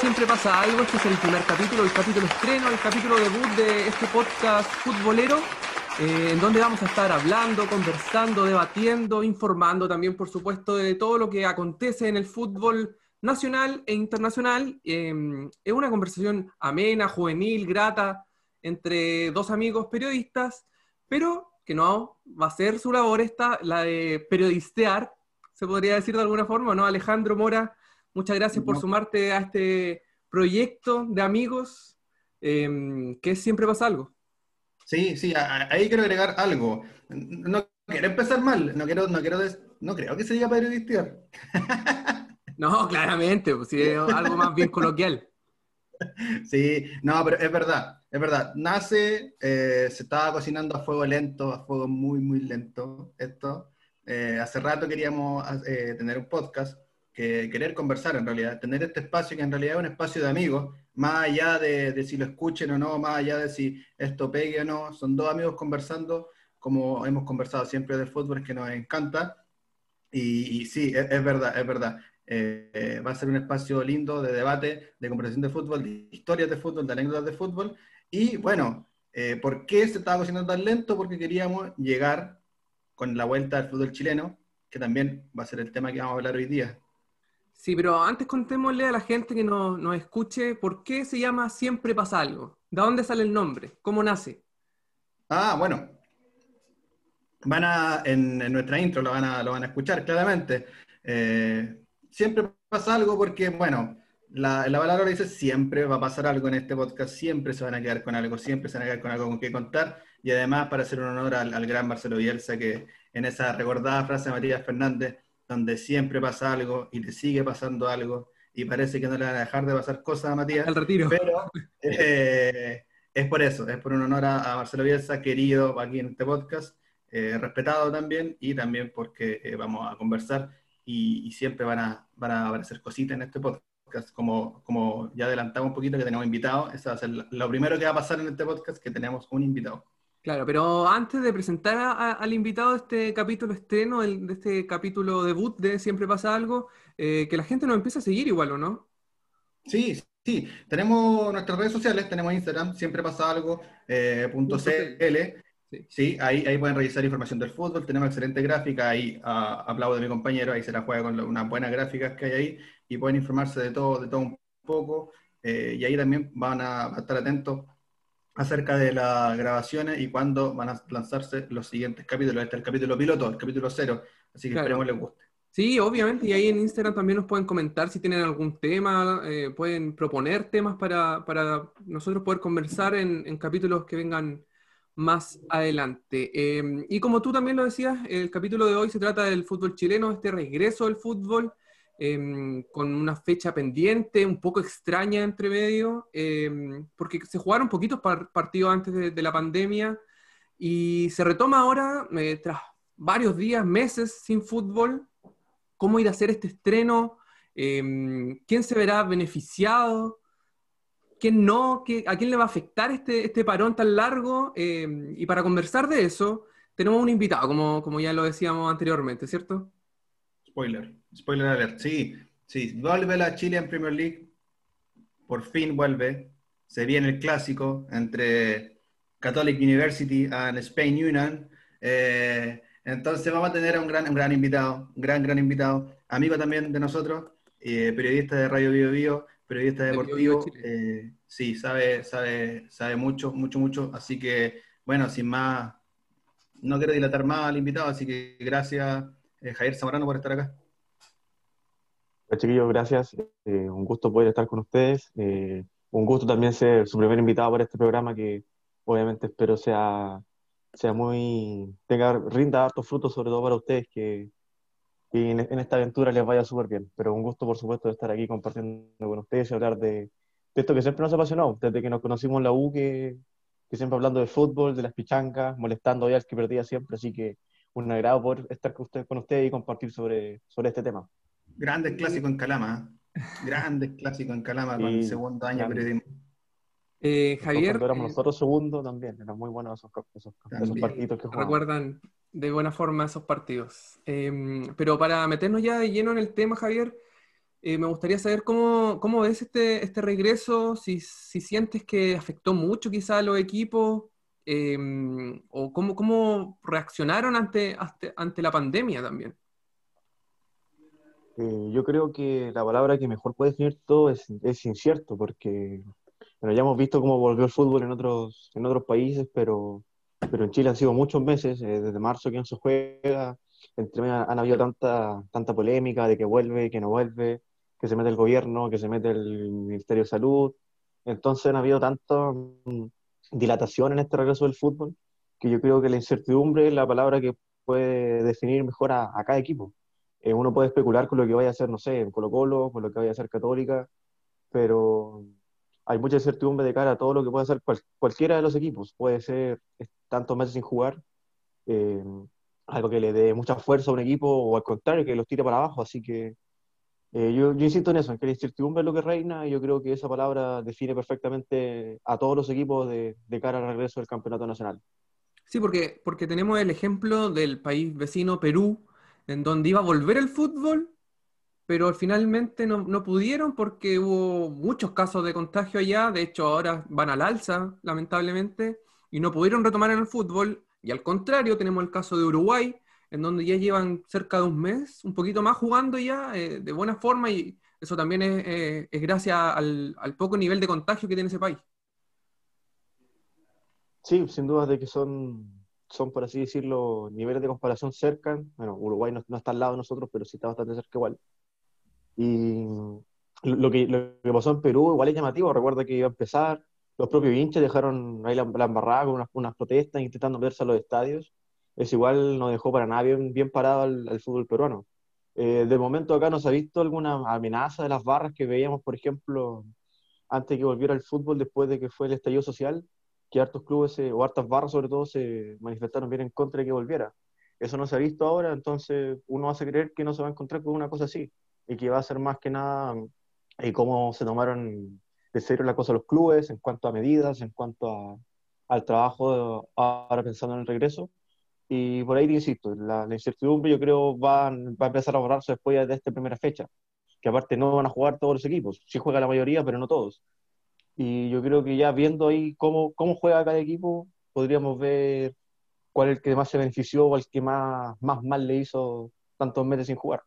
siempre pasa algo? Este es el primer capítulo, el capítulo estreno, el capítulo debut de este podcast futbolero, eh, en donde vamos a estar hablando, conversando, debatiendo, informando también, por supuesto, de todo lo que acontece en el fútbol nacional e internacional. Eh, es una conversación amena, juvenil, grata, entre dos amigos periodistas, pero que no va a ser su labor esta, la de periodistear se podría decir de alguna forma, ¿no? Alejandro Mora, muchas gracias por sumarte a este proyecto de amigos, em, que siempre pasa algo. Sí, sí, ahí quiero agregar algo. No quiero empezar mal, no quiero, no quiero, no creo que se diga periodista. no, claramente, pues sí, es algo más bien coloquial. Sí, no, pero es verdad, es verdad. Nace, eh, se estaba cocinando a fuego lento, a fuego muy, muy lento esto. Eh, hace rato queríamos eh, tener un podcast, que querer conversar en realidad, tener este espacio que en realidad es un espacio de amigos, más allá de, si lo escuchen o no, más allá de si esto pegue o no, son dos amigos conversando, como hemos conversado siempre de fútbol, que nos encanta. Y, sí, es, verdad, es verdad. Eh, va a ser un espacio lindo de debate, de conversación de fútbol, de historias de fútbol, de anécdotas de fútbol. Y bueno, ¿por qué se estaba cocinando tan lento? Porque queríamos llegar con la vuelta al fútbol chileno, que también va a ser el tema que vamos a hablar hoy día. Sí, pero antes contémosle a la gente que nos, nos escuche por qué se llama Siempre pasa algo. ¿De dónde sale el nombre? ¿Cómo nace? Ah, bueno. Van a, en, nuestra intro lo van a, lo van a escuchar claramente. Eh, siempre pasa algo porque, bueno, la, la palabra dice siempre va a pasar algo en este podcast, siempre se van a quedar con algo, siempre se van a quedar con algo con que contar y además para hacer un honor al, gran Marcelo Bielsa, que en esa recordada frase de Matías Fernández, donde siempre pasa algo y le sigue pasando algo, y parece que no le van a dejar de pasar cosas a Matías. El retiro. Pero eh, es por eso, es por un honor a, Marcelo Bielsa, querido aquí en este podcast, eh, respetado también, y también porque eh, vamos a conversar y, siempre van a, van a aparecer cositas en este podcast. Como, como ya adelantamos un poquito que tenemos invitados, eso va a ser lo primero que va a pasar en este podcast, que tenemos un invitado. Claro, pero antes de presentar al invitado de este capítulo estreno, de este capítulo debut de Siempre pasa algo, eh, que la gente nos empiece a seguir igual, ¿o no? Sí, sí. Tenemos nuestras redes sociales, tenemos Instagram, siempre pasa algo, eh, .cl. Sí, ahí, ahí pueden revisar información del fútbol, tenemos excelente gráfica, ahí aplaudo de mi compañero, ahí se la juega con unas buenas gráficas que hay ahí y pueden informarse de todo, de todo un poco, eh, y ahí también van a estar atentos acerca de las grabaciones y cuándo van a lanzarse los siguientes capítulos. Este es el capítulo piloto, el capítulo cero, así que esperemos les guste. Sí, obviamente, y ahí en Instagram también nos pueden comentar si tienen algún tema, eh, pueden proponer temas para, nosotros poder conversar en, capítulos que vengan más adelante. Em, y como tú también lo decías, el capítulo de hoy se trata del fútbol chileno, este regreso del fútbol Em, con una fecha pendiente, un poco extraña entre medio, em, porque se jugaron poquitos partidos antes de, la pandemia y se retoma ahora, eh, tras varios días, meses sin fútbol, cómo ir a hacer este estreno, em, quién se verá beneficiado, quién no, a quién le va a afectar este, este parón tan largo. y para conversar de eso, tenemos un invitado, como, como ya lo decíamos anteriormente, ¿cierto? Spoiler. Spoiler alert, sí, sí, vuelve la Chile en Premier League, por fin vuelve, se viene el clásico entre Catholic University and Spain Union, eh, entonces vamos a tener a un gran, un gran invitado, un gran, gran invitado, amigo también de nosotros, eh, periodista de Radio Bio Bio, periodista deportivo, eh, sí, sabe, sabe, sabe mucho, mucho, mucho, así que, bueno, sin más, no quiero dilatar más al invitado, así que gracias Javier Zamorano por estar acá. Hola chiquillos, gracias. Eh, un gusto poder estar con ustedes. Eh, un gusto también ser su primer invitado para este programa que obviamente espero sea, sea muy, tenga, rinda hartos frutos, sobre todo para ustedes, que, en, esta aventura les vaya súper bien. Pero un gusto, por supuesto, de estar aquí compartiendo con ustedes y hablar de, esto que siempre nos apasionó, desde que nos conocimos en la U, que, que siempre hablando de fútbol, de las pichancas, molestando a al que perdía siempre. Así que un agrado poder estar con ustedes con y compartir sobre, sobre este tema. Grandes clásicos en Calama. ¿eh? Grandes clásicos en Calama con el segundo año de periodismo. Eh, Javier. Cuando éramos eh, nosotros segundo también, eran muy buenos esos, esos, partidos que jugaban. Recuerdan de buena forma esos partidos. Em, pero para meternos ya de lleno en el tema, Javier, Eh, me gustaría saber cómo, cómo ves este, este regreso, si, si, sientes que afectó mucho quizá a los equipos, em, o cómo, cómo reaccionaron ante, ante, la pandemia también. Eh, yo creo que la palabra que mejor puede definir todo es, es incierto, porque ya hemos visto cómo volvió el fútbol en otros, en otros países, pero, pero en Chile han sido muchos meses, eh, desde marzo que no se juega, entre han habido tanta, tanta polémica de que vuelve, que no vuelve, que se mete el gobierno, que se mete el Ministerio de Salud. Entonces han habido tanta mm, dilatación en este regreso del fútbol que yo creo que la incertidumbre es la palabra que puede definir mejor a, cada equipo. Eh, uno puede especular con lo que vaya a hacer, no sé, en Colo Colo, con lo que vaya a hacer Católica, pero hay mucha incertidumbre de cara a todo lo que puede hacer cualquiera de los equipos. Puede ser tantos meses sin jugar, eh, algo que le dé mucha fuerza a un equipo o al contrario, que los tire para abajo. Así que eh, yo, insisto en eso, en que la incertidumbre es lo que reina y yo creo que esa palabra define perfectamente a todos los equipos de, de cara al regreso del campeonato nacional. Sí, porque, porque tenemos el ejemplo del país vecino Perú, en donde iba a volver el fútbol, pero finalmente no, no, pudieron porque hubo muchos casos de contagio allá, de hecho ahora van al alza, lamentablemente, y no pudieron retomar en el fútbol, y al contrario tenemos el caso de Uruguay, en donde ya llevan cerca de un mes, un poquito más jugando ya eh, de buena forma y eso también es, eh, gracias al, poco nivel de contagio que tiene ese país. Sí, sin duda de que son, son, por así decirlo, niveles de comparación cerca. Bueno, Uruguay no, está al lado de nosotros, pero sí está bastante cerca igual. Y lo que, lo que pasó en Perú igual es llamativo. Recuerda que iba a empezar, los propios hinchas dejaron ahí la, embarrada con unas, unas protestas intentando meterse a los estadios es igual no dejó para nada bien, bien parado al, fútbol peruano. Eh, de momento acá no se ha visto alguna amenaza de las barras que veíamos, por ejemplo, antes que volviera el fútbol, después de que fue el estallido social, que hartos clubes, o hartas barras sobre todo, se manifestaron bien en contra de que volviera. Eso no se ha visto ahora, entonces uno hace creer que no se va a encontrar con una cosa así, y que va a ser más que nada y eh, cómo se tomaron de serio la cosa los clubes en cuanto a medidas, en cuanto a, al trabajo, ahora pensando en el regreso, y por ahí te insisto, la, incertidumbre yo creo va, va a empezar a borrarse después de esta primera fecha, que aparte no van a jugar todos los equipos, sí juega la mayoría, pero no todos. Y yo creo que ya viendo ahí cómo, cómo juega cada equipo, podríamos ver cuál es el que más se benefició o el que más, más mal le hizo tantos meses sin jugar.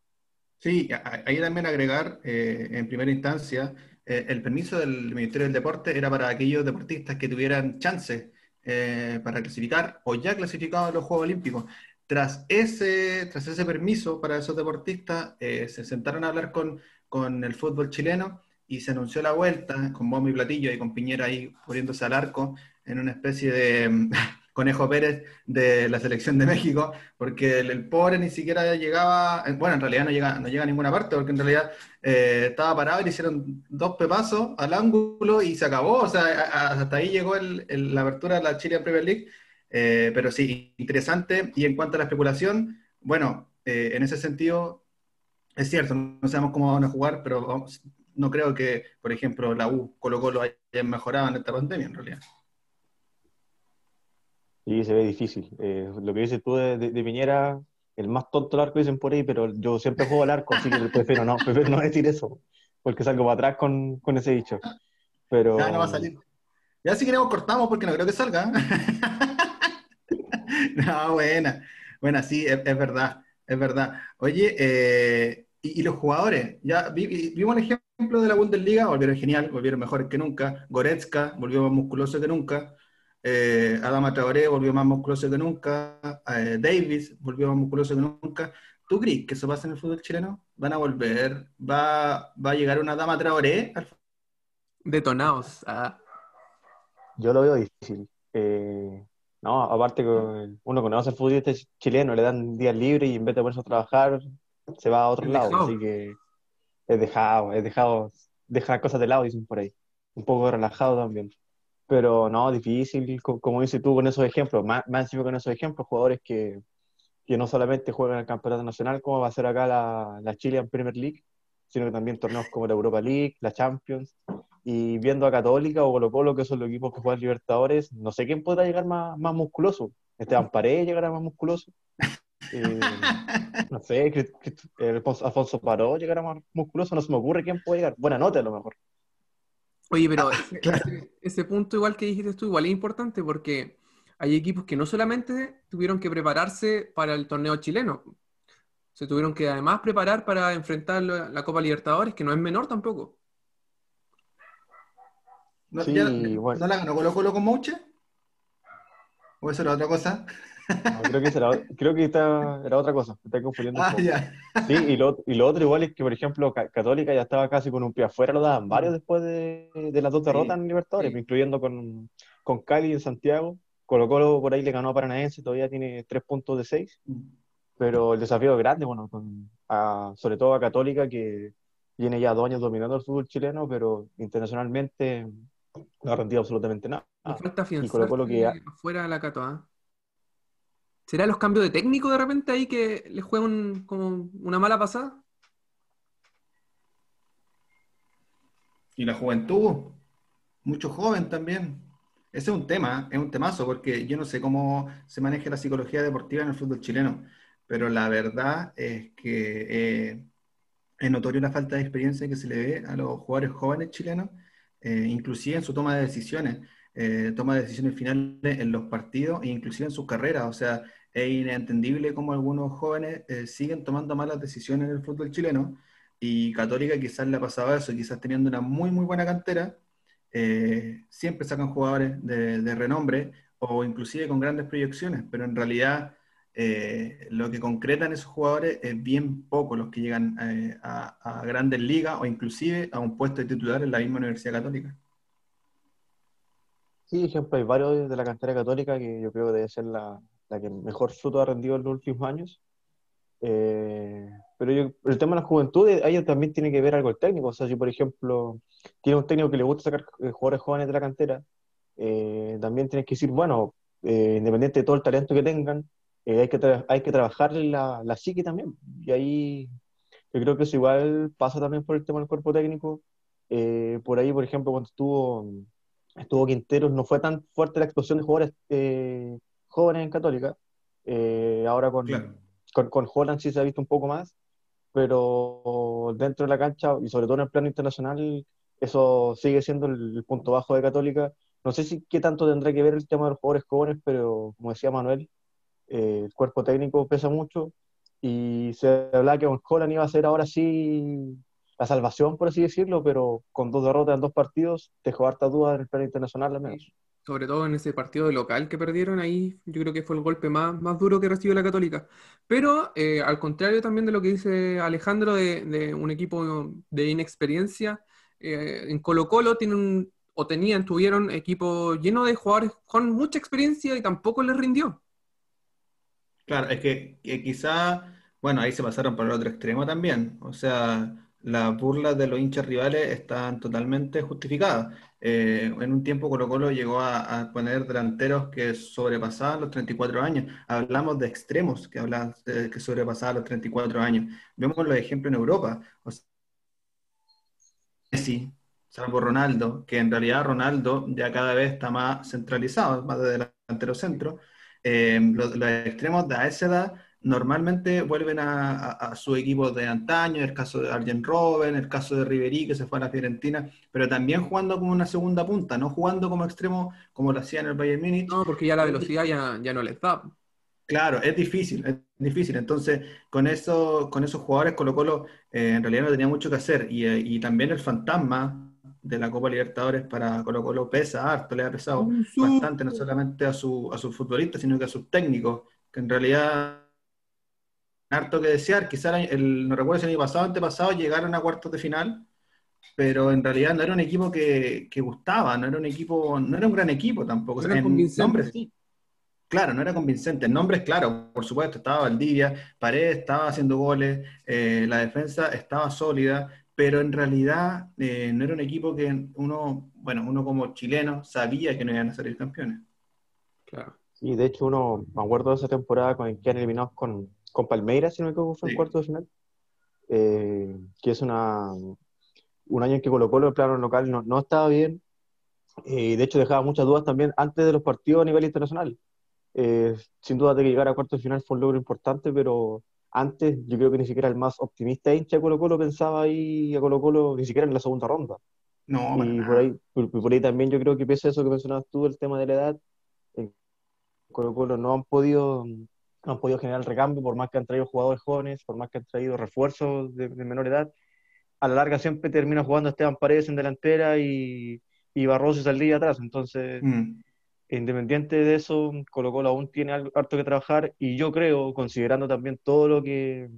Sí, ahí también agregar, eh, en primera instancia, eh, el permiso del Ministerio del Deporte era para aquellos deportistas que tuvieran chance eh, para clasificar o ya clasificados a los Juegos Olímpicos. Tras ese, tras ese permiso para esos deportistas, eh, se sentaron a hablar con, con el fútbol chileno y se anunció la vuelta con bombo y platillo y con Piñera ahí poniéndose al arco en una especie de, Conejo Pérez de la selección de México, porque el, pobre ni siquiera llegaba, eh, bueno, en realidad no llega, no llega a ninguna parte, porque en realidad eh, estaba parado y le hicieron dos pepazos al ángulo y se acabó, o sea, hasta ahí llegó la apertura de la Chile Premier League, eh, pero sí, interesante. Y en cuanto a la especulación, bueno, en ese sentido, es cierto, no sabemos cómo van a jugar, pero no creo que, por ejemplo, la U, Colo Colo hayan mejorado en esta pandemia, en realidad. Sí, se ve difícil. Eh, lo que dices tú de, de, Piñera, el más tonto del arco dicen por ahí, pero yo siempre juego al arco, así que prefiero no, prefiero no decir eso, porque salgo para atrás con, con ese dicho. Pero... Ya no va a salir. Ya si queremos cortamos porque no creo que salga. no, buena. Buena, sí, es, verdad, es verdad. Oye, eh, y, los jugadores, ya vimos el ejemplo de la Bundesliga, volvieron genial, volvieron mejores que nunca. Goretzka volvió más musculoso que nunca. Eh, Adama Traoré volvió más musculoso que nunca, eh, Davis volvió más musculoso que nunca. ¿Tú crees que eso pasa en el fútbol chileno? ¿Van a volver? ¿Va, va a llegar una Adama Traoré? Detonados. Ah. Yo lo veo difícil. Eh, no, aparte que uno conoce el fútbol chileno, le dan días libres y en vez de ponerse a trabajar, se va a otro lado. Así que es dejado, es dejado, dejar cosas de lado, dicen por ahí. Un poco relajado también. Pero no, difícil, como dices tú con esos ejemplos, más, más encima con esos ejemplos, jugadores que, que no solamente juegan el campeonato nacional, como va a ser acá la, la Chilean Premier League, sino que también torneos como la Europa League, la Champions, y viendo a Católica o Colo Colo, que son los equipos que juegan Libertadores, no sé quién podrá llegar más, más musculoso. Esteban Paredes llegará más musculoso. eh, no sé, Alfonso Paró llegara más musculoso, no se me ocurre quién puede llegar. Buena nota a lo mejor. Oye, pero ah, ese, punto igual que dijiste tú, igual es importante porque hay equipos que no solamente tuvieron que prepararse para el torneo chileno, se tuvieron que además preparar para enfrentar la Copa Libertadores, que no es menor tampoco. ¿No, ¿no la ganó Colo Colo con Mouche? ¿O eso era otra cosa? Creo que, era, creo que era otra cosa, me estoy confundiendo. Ah, sí, y lo, y lo, otro igual es que, por ejemplo, Católica ya estaba casi con un pie afuera, lo daban varios después de, de las dos derrotas en Libertadores, incluyendo con, con Cali en Santiago. Colo Colo por ahí le ganó a Paranaense, todavía tiene tres puntos de seis. Mm. Pero el desafío es grande, bueno, con, sobre todo a Católica, que viene ya dos años dominando el fútbol chileno, pero internacionalmente no ha rendido absolutamente nada. Me falta afianzar que fuera la Cato, ¿ah? ¿Será los cambios de técnico de repente ahí que les juegan como una mala pasada? Y la juventud, mucho joven también. Ese es un tema, es un temazo, porque yo no sé cómo se maneja la psicología deportiva en el fútbol chileno, pero la verdad es que eh, es notorio la falta de experiencia que se le ve a los jugadores jóvenes chilenos, eh, inclusive en su toma de decisiones, eh, toma de decisiones finales en los partidos e inclusive en sus carreras. O sea, es inentendible cómo algunos jóvenes eh, siguen tomando malas decisiones en el fútbol chileno y Católica quizás le ha pasado eso, quizás teniendo una muy, muy buena cantera, eh, siempre sacan jugadores de, renombre o inclusive con grandes proyecciones, pero en realidad eh, lo que concretan esos jugadores es bien poco los que llegan a, a, grandes ligas o inclusive a un puesto de titular en la misma Universidad Católica. Sí, ejemplo, hay varios de la cantera católica que yo creo que debe ser la, la que mejor fruto ha rendido en los últimos años. Eh, pero el tema de la juventud, eh, ahí también tiene que ver algo el técnico. O sea, si por ejemplo tiene un técnico que le gusta sacar eh, jugadores jóvenes de la cantera, también tienes que decir, bueno, independiente de todo el talento que tengan, hay, que hay que trabajar la, la psique también. Y ahí yo creo que eso igual pasa también por el tema del cuerpo técnico. por ahí, por ejemplo, cuando estuvo, estuvo Quinteros, no fue tan fuerte la explosión de jugadores jóvenes en Católica. Eh, ahora con, con, Holland sí se ha visto un poco más, pero dentro de la cancha y sobre todo en el plano internacional, eso sigue siendo el, punto bajo de Católica. No sé si qué tanto tendrá que ver el tema de los jugadores jóvenes, pero como decía Manuel, eh, el cuerpo técnico pesa mucho y se hablaba que con Holland iba a ser ahora sí la salvación, por así decirlo, pero con dos derrotas en dos partidos dejó harta duda en el plano internacional al menos sobre todo en ese partido de local que perdieron, ahí yo creo que fue el golpe más, más duro que recibió la Católica. Pero eh, al contrario también de lo que dice Alejandro de, un equipo de inexperiencia, eh, en Colo Colo tienen o tenían, tuvieron equipo lleno de jugadores con mucha experiencia y tampoco les rindió. Claro, es que, que quizá, bueno, ahí se pasaron por el otro extremo también. O sea, las burlas de los hinchas rivales están totalmente justificadas. Eh, en un tiempo Colo Colo llegó a, poner delanteros que sobrepasaban los 34 años. Hablamos de extremos que, hablan, que sobrepasaban los 34 años. Vemos los ejemplos en Europa. O Messi, salvo Ronaldo, que en realidad Ronaldo ya cada vez está más centralizado, más de delantero centro. Eh, los, los extremos de esa edad normalmente vuelven a, su equipo de antaño, el caso de Arjen Robben, el caso de Riverí, que se fue a la Fiorentina, pero también jugando como una segunda punta, no jugando como extremo como lo hacía en el Bayern Munich. No, porque ya la velocidad ya, ya no les da. Claro, es difícil, es difícil. Entonces, con, eso, con esos jugadores Colo Colo eh, en realidad no tenía mucho que hacer. Eh, y, también el fantasma de la Copa Libertadores para Colo Colo pesa harto, le ha pesado bastante, no solamente a, su, a sus futbolistas, sino que a sus técnicos, que en realidad harto que desear. Quizás, el, no recuerdo si el año pasado o antepasado llegaron a cuartos de final, pero en realidad no era un equipo que, que gustaba, no era un equipo, no era un gran equipo tampoco. No en nombres sí. Claro, no era convincente. En nombres, claro, por supuesto, estaba Valdivia, Paredes estaba haciendo goles, eh, la defensa estaba sólida, pero en realidad eh, no era un equipo que uno, bueno, uno como chileno sabía que no iban a salir campeones. Claro. Y de hecho uno, me acuerdo de esa temporada con que han eliminados con, con Palmeiras, si no me equivoco, fue en cuarto de final, eh, que es una, un año en que Colo Colo el plano local no, no estaba bien, y de hecho dejaba muchas dudas también antes de los partidos a nivel internacional. Eh, sin duda de que llegar a cuarto de final fue un logro importante, pero antes yo creo que ni siquiera el más optimista hincha de Colo Colo pensaba ahí a Colo Colo ni siquiera en la segunda ronda. No, y por ahí, por, ahí también yo creo que pese a eso que mencionabas tú, el tema de la edad, en Colo Colo no han podido no han podido generar recambio, por más que han traído jugadores jóvenes, por más que han traído refuerzos de, menor edad. A la larga siempre termina jugando Esteban Paredes en delantera y, y Barroso saldría atrás. Entonces, mm. independiente de eso, Colo Colo aún tiene algo, harto que trabajar y yo creo, considerando también todo lo que,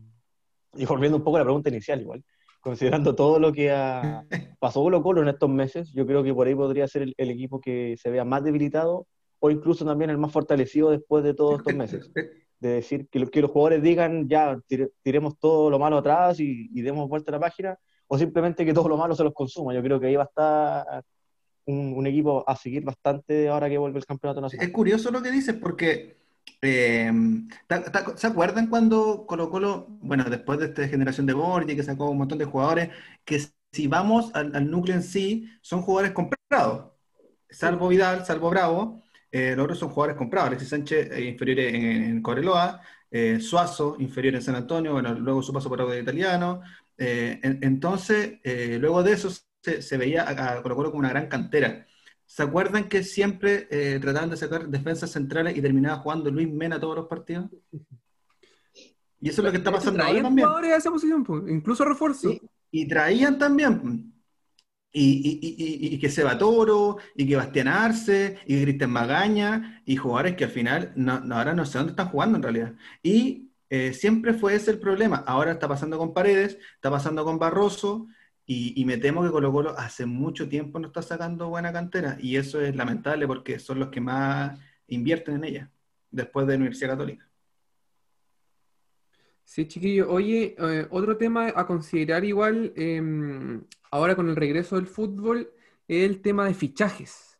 y volviendo un poco a la pregunta inicial igual, considerando todo lo que ha, pasó Colo Colo en estos meses, yo creo que por ahí podría ser el, equipo que se vea más debilitado o incluso también el más fortalecido después de todos estos meses. De decir que, que los jugadores digan, ya, tiremos todo lo malo atrás y, y, demos vuelta a la página, o simplemente que todo lo malo se los consuma. Yo creo que ahí va a estar un, equipo a seguir bastante ahora que vuelve el campeonato nacional. Es curioso lo que dices porque eh, ¿se acuerdan cuando Colo Colo, bueno, después de esta generación de Borgi que sacó un montón de jugadores, que si vamos al, núcleo en sí, son jugadores comprados, salvo Vidal, salvo Bravo, eh, los otros son jugadores comprados, Alexis Sánchez eh, inferior en, en Coreloa, Suazo inferior en San Antonio, bueno, luego su paso por algo de italiano, entonces, luego de eso se, veía a, Colo Colo como una gran cantera. ¿Se acuerdan que siempre eh, trataban de sacar defensas centrales y terminaba jugando Luis Mena todos los partidos? Y eso es lo que está pasando ahora también. a esa posición, incluso refuerzo. Y, traían también. Y, que Seba Toro, y que Bastián Arce, y Cristian Magaña, y jugadores que al final no, ahora no sé dónde están jugando en realidad. Y eh, siempre fue ese el problema. Ahora está pasando con Paredes, está pasando con Barroso, y, me temo que Colo Colo hace mucho tiempo no está sacando buena cantera y eso es lamentable porque son los que más invierten en ella después de la Universidad Católica. Sí, chiquillo. Oye, eh, otro tema a considerar igual em, ahora con el regreso del fútbol es el tema de fichajes.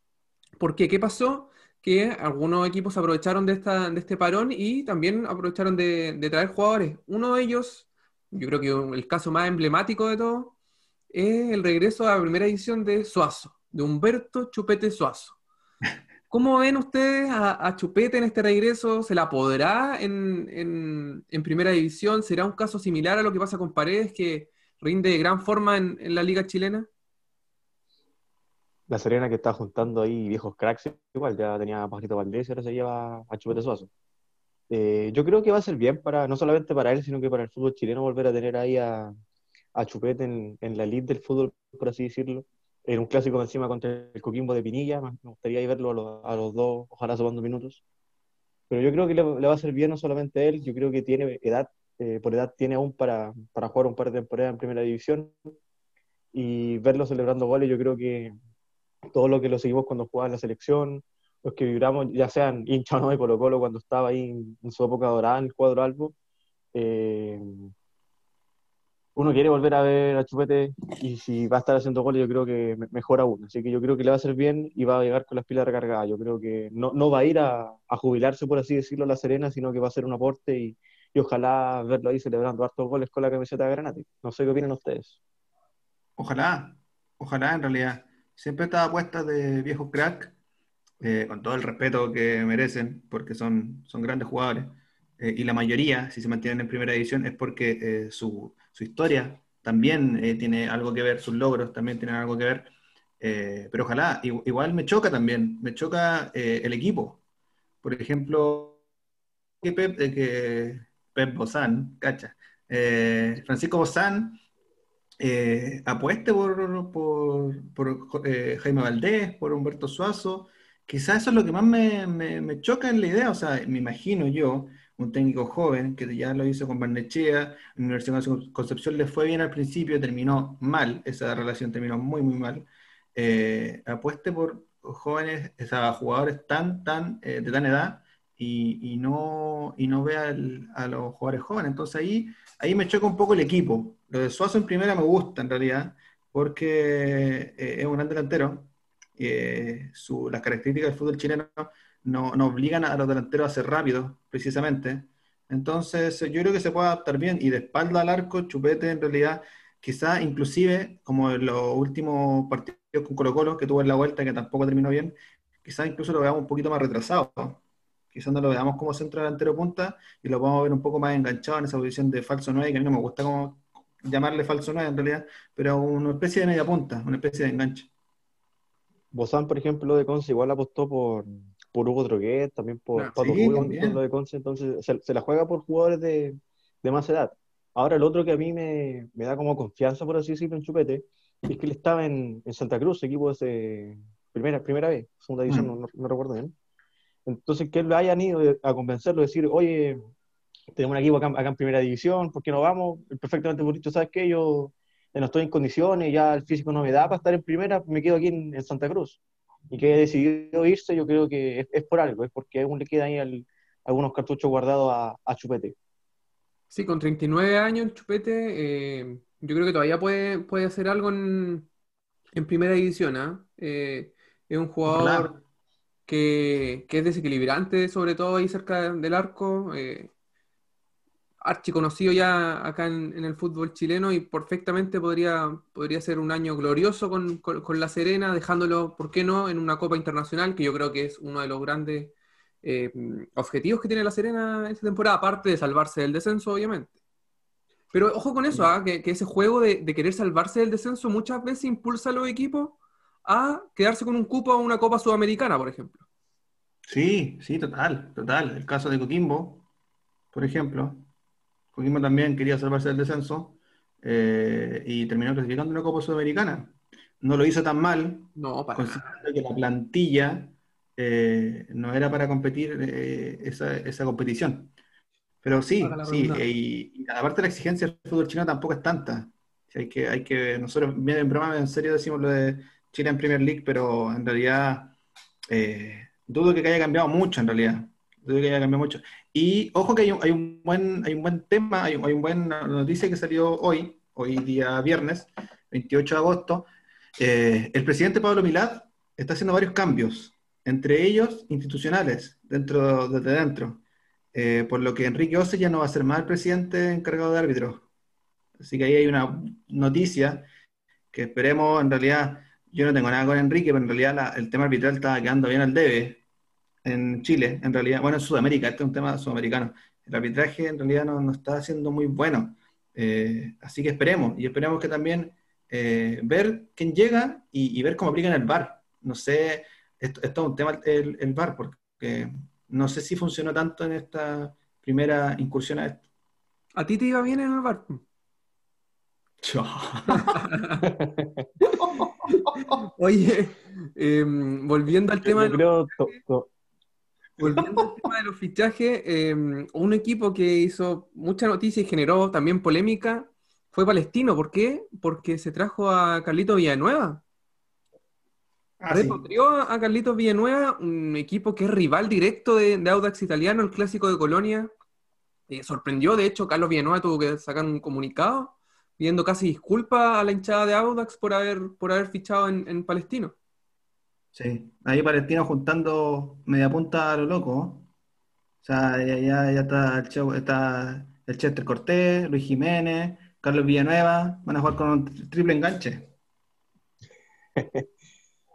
¿Por qué? ¿Qué pasó? Que algunos equipos aprovecharon de, esta, de este parón y también aprovecharon de, de traer jugadores. Uno de ellos, yo creo que el caso más emblemático de todo, es el regreso a la primera edición de Suazo, de Humberto Chupete Suazo. ¿Cómo ven ustedes a, Chupete en este regreso? ¿Se la podrá en, primera división? ¿Será un caso similar a lo que pasa con Paredes, que rinde de gran forma en, la liga chilena? La Serena que está juntando ahí viejos cracks, igual ya tenía a Pajito Valdés y ahora se lleva a Chupete Suazo. Eh, yo creo que va a ser bien para, no solamente para él, sino que para el fútbol chileno volver a tener ahí a, Chupete en, en la elite del fútbol, por así decirlo. En un clásico encima contra el Coquimbo de Pinilla, me gustaría verlo a los, dos, ojalá sumando minutos. Pero yo creo que le, va a ser bien no solamente a él, yo creo que tiene edad, eh, por edad tiene aún para, para jugar un par de temporadas en primera división y verlo celebrando goles, yo creo que todo lo que lo seguimos cuando jugaba en la selección, los que vibramos, ya sean hinchas o no de Colo Colo cuando estaba ahí en, su época dorada en el cuadro albo, eh, uno quiere volver a ver a Chupete y si va a estar haciendo goles, yo creo que mejor aún. Así que yo creo que le va a hacer bien y va a llegar con las pilas recargadas. Yo creo que no, no va a ir a, jubilarse, por así decirlo, a La Serena, sino que va a ser un aporte y, ojalá verlo ahí celebrando hartos goles con la camiseta de Granate. No sé qué opinan ustedes. Ojalá, ojalá en realidad. Siempre está apuesta de viejos crack, eh, con todo el respeto que merecen, porque son, son grandes jugadores. Eh, y la mayoría, si se mantienen en primera división, es porque eh, su su historia también eh, tiene algo que ver, sus logros también tienen algo que ver, eh, pero ojalá, igual me choca también, me choca eh, el equipo. Por ejemplo, que Pep, que Pep Bozán, cacha, Francisco Bozán, apueste por, por, Jaime Valdés, por Humberto Suazo, quizás eso es lo que más me, me choca en la idea, o sea, me imagino yo un técnico joven que ya lo hizo con Barnechea, en la Universidad de Concepción le fue bien al principio, terminó mal, esa relación terminó muy, muy mal. Eh, apueste por jóvenes, o jugadores tan, tan, eh, de tan edad y, no, y no vea a los jugadores jóvenes. Entonces ahí, ahí me choca un poco el equipo. Lo de Suazo en primera me gusta en realidad, porque eh, es un gran delantero. Su, las características del fútbol chileno no, obligan a los delanteros a ser rápidos, precisamente. Entonces, yo creo que se puede adaptar bien. Y de espalda al arco, Chupete en realidad, quizá inclusive, como en los últimos partidos con Colo Colo, que tuvo en la vuelta, que tampoco terminó bien, quizá incluso lo veamos un poquito más retrasado. Quizás no lo veamos como centro delantero punta y lo vamos a ver un poco más enganchado en esa posición de falso 9, que a mí no me gusta llamarle falso 9 en realidad, pero una especie de media punta, una especie de enganche. Bozán, por ejemplo, de Conce igual apostó por, por Hugo Droguet, también por Ah, Pato sí, Rubio, también. lo de Conce, entonces se, se la juega por jugadores de, de más edad. Ahora, el otro que a mí me, me da como confianza, por así decirlo, en Chupete, es que él estaba en, en Santa Cruz, equipo de primera, primera vez, segunda división, Mm. no, no- no recuerdo bien. Entonces, que lo hayan ido a convencerlo, decir, oye, tenemos un equipo acá, acá en primera división, ¿por qué no vamos? Perfectamente dicho, ¿sabes qué? Yo no estoy en condiciones, ya el físico no me da para estar en primera, me quedo aquí en, en Santa Cruz. Y que haya decidido irse, yo creo que es, es por algo, es porque aún le quedan ahí al- algunos cartuchos guardados a, a Chupete. Sí, con 39 años Chupete, eh, yo creo que todavía puede, puede hacer algo en, en primera división, ¿ah? Eh, es un jugador que, que es desequilibrante, sobre todo ahí cerca del arco, eh, archiconocido ya acá en, el fútbol chileno y perfectamente podría, podría ser un año glorioso con, con- La Serena, dejándolo, ¿por qué no?, en una Copa Internacional, que yo creo que es uno de los grandes eh, objetivos que tiene La Serena esta temporada, aparte de salvarse del descenso, obviamente. Pero ojo con eso, que, que ese juego de, de querer salvarse del descenso muchas veces impulsa a los equipos a quedarse con un cupo a una Copa Sudamericana, por ejemplo. Sí, sí, total, total. El caso de Coquimbo, por ejemplo. Coquimbo también quería salvarse del descenso eh, y terminó clasificando en una Copa Sudamericana. No lo hizo tan mal, No, para nada. considerando que la plantilla eh, no era para competir eh, esa, esa competición. Pero sí, sí, y, y aparte la exigencia del fútbol chino tampoco es tanta. Hay que, hay que, nosotros bien en broma, en serio decimos lo de Chile en Premier League, pero en realidad dudo que haya cambiado mucho en realidad. Dudo que haya cambiado mucho. Y ojo que hay un, hay un buen, hay un buen tema, hay, un- hay una buena noticia que salió hoy, hoy día viernes, 28 de agosto. Eh, el presidente Pablo Milad está haciendo varios cambios, entre ellos institucionales, dentro, desde dentro. Eh, por lo que Enrique Ose ya no va a ser más el presidente encargado de árbitros. Así que ahí hay una noticia que esperemos, en realidad, yo no tengo nada con Enrique, pero en realidad la- el tema arbitral está quedando bien al debe en Chile, en realidad, bueno, en Sudamérica, este es un tema sudamericano. El arbitraje en realidad no, no está siendo muy bueno. Eh, así que esperemos, y esperemos que también eh, ver quién llega y, y ver cómo aplican el VAR. No sé, esto, esto es un tema el, el VAR, porque no sé si funcionó tanto en esta primera incursión a esto. ¿A ti te iba bien en el bar? Oye, em, volviendo al tema yo de los creo, to- to- Volviendo al tema de los fichajes, eh, un equipo que hizo mucha noticia y generó también polémica fue Palestino. ¿Por qué? Porque se trajo a Carlitos Villanueva. Ah, sí. A Carlitos Villanueva, un equipo que es rival directo de, de Audax Italiano, el clásico de Colonia. Eh, sorprendió, de hecho, Carlos Villanueva tuvo que sacar un comunicado pidiendo casi disculpas a la hinchada de Audax por haber, por haber fichado en, en Palestino. Sí, ahí Palestino juntando media punta a lo loco. O sea, ya, ya, ya está, el está el Chester Cortés, Luis Jiménez, Carlos Villanueva, van a jugar con un tri- triple enganche.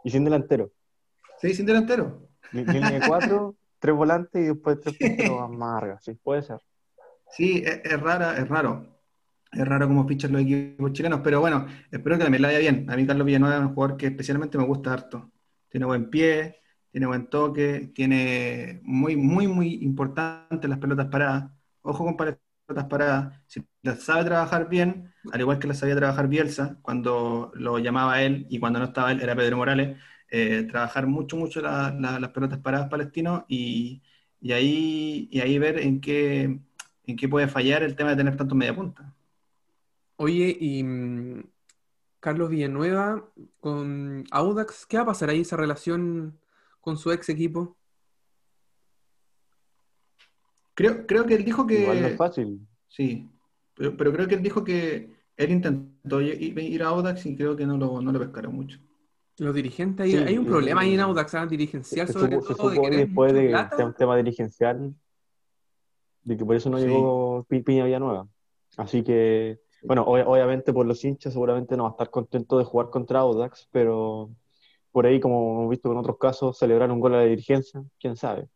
y sin delantero. Sí, sin delantero. Línea de cuatro, tres volantes y después tres punteros más arriba. Sí, puede ser. Sí, es, es rara, es raro. Es raro cómo fichan los equipos chilenos, pero bueno, espero que también la vaya bien. A mí Carlos Villanueva es un jugador que especialmente me gusta harto. Tiene buen pie, tiene buen toque, tiene muy, muy, muy importante las pelotas paradas. Ojo con pelotas paradas. Si las sabe trabajar bien, al igual que las sabía trabajar Bielsa, cuando lo llamaba él y cuando no estaba él era Pedro Morales, eh, trabajar mucho, mucho la- la- las pelotas paradas palestinos y, y ahí, y ahí ver en qué, en qué puede fallar el tema de tener tanto media punta. Oye, y Carlos Villanueva con Audax, ¿qué va a pasar ahí esa relación con su ex equipo? Creo, creo que él dijo Igual no es que, fácil. sí, pero, pero creo que él dijo que él intentó ir a Audax y creo que no lo, no lo pescaron mucho. Los dirigentes, ahí, Sí, hay un problema ahí en Audax, ¿ah? dirigencial Se sobre supo, se todo, de supo hoy querer después de de un tema dirigencial, de que por eso no Sí. llegó Pi- Piña Villanueva. Así que, bueno, ob- obviamente por los hinchas seguramente no va a estar contento de jugar contra Audax, pero por ahí, como hemos visto en otros casos, celebrar un gol a la dirigencia, quién sabe.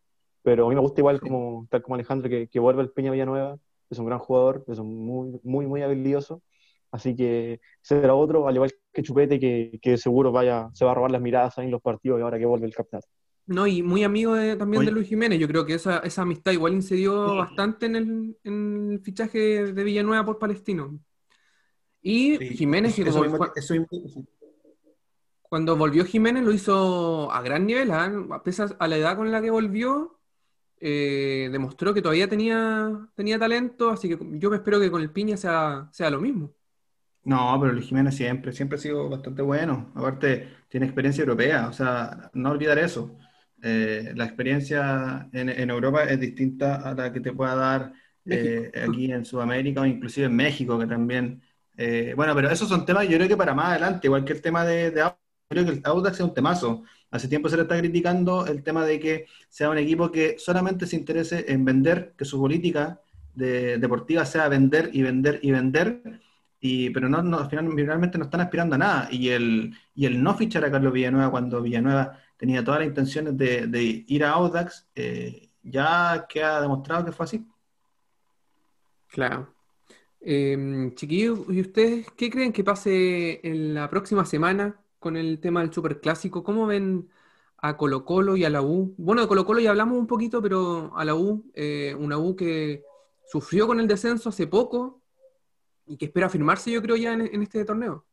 pero a mí me gusta igual, como, tal como Alejandro, que, que vuelve el Peña Villanueva, es un gran jugador, es un muy, muy, muy habilidoso, así que será otro, al igual que Chupete, que, que seguro vaya, se va a robar las miradas ahí en los partidos y ahora que vuelve el campeonato. No, y muy amigo de- también Oye. de Luis Jiménez. Yo creo que esa, esa amistad igual incidió Sí. bastante en el, en el fichaje de Villanueva por Palestino. Y Sí, Jiménez, que como- mismo- cuando volvió Jiménez lo hizo a gran nivel, ¿ah? A pesar a la edad con la que volvió, eh, demostró que todavía tenía, tenía talento, así que yo me espero que con el Piña sea, sea lo mismo. No, pero Luis Jiménez siempre, siempre ha sido bastante bueno. Aparte, tiene experiencia europea, o sea, no olvidar eso. Eh, la experiencia en, en Europa es distinta a la que te pueda dar eh, aquí en Sudamérica o inclusive en México, que también... eh, bueno, pero esos son temas, yo creo que para más adelante, igual que el tema de, de Audax, creo que el Audax es un temazo. Hace tiempo se le está criticando el tema de que sea un equipo que solamente se interese en vender, que su política de- deportiva sea vender y vender y vender y, pero no, no, final- finalmente no están aspirando a nada. Y el, y el no fichar a Carlos Villanueva cuando Villanueva tenía todas las intenciones de, ir a Audax, eh, ya queda demostrado que fue así. Claro. Eh, chiquillos, ¿y ustedes qué creen que pase en la próxima semana con el tema del Superclásico? ¿Cómo ven a Colo Colo y a la U? Bueno, de Colo Colo ya hablamos un poquito, pero a la U, eh, una U que sufrió con el descenso hace poco y que espera firmarse, yo creo, ya en, este torneo.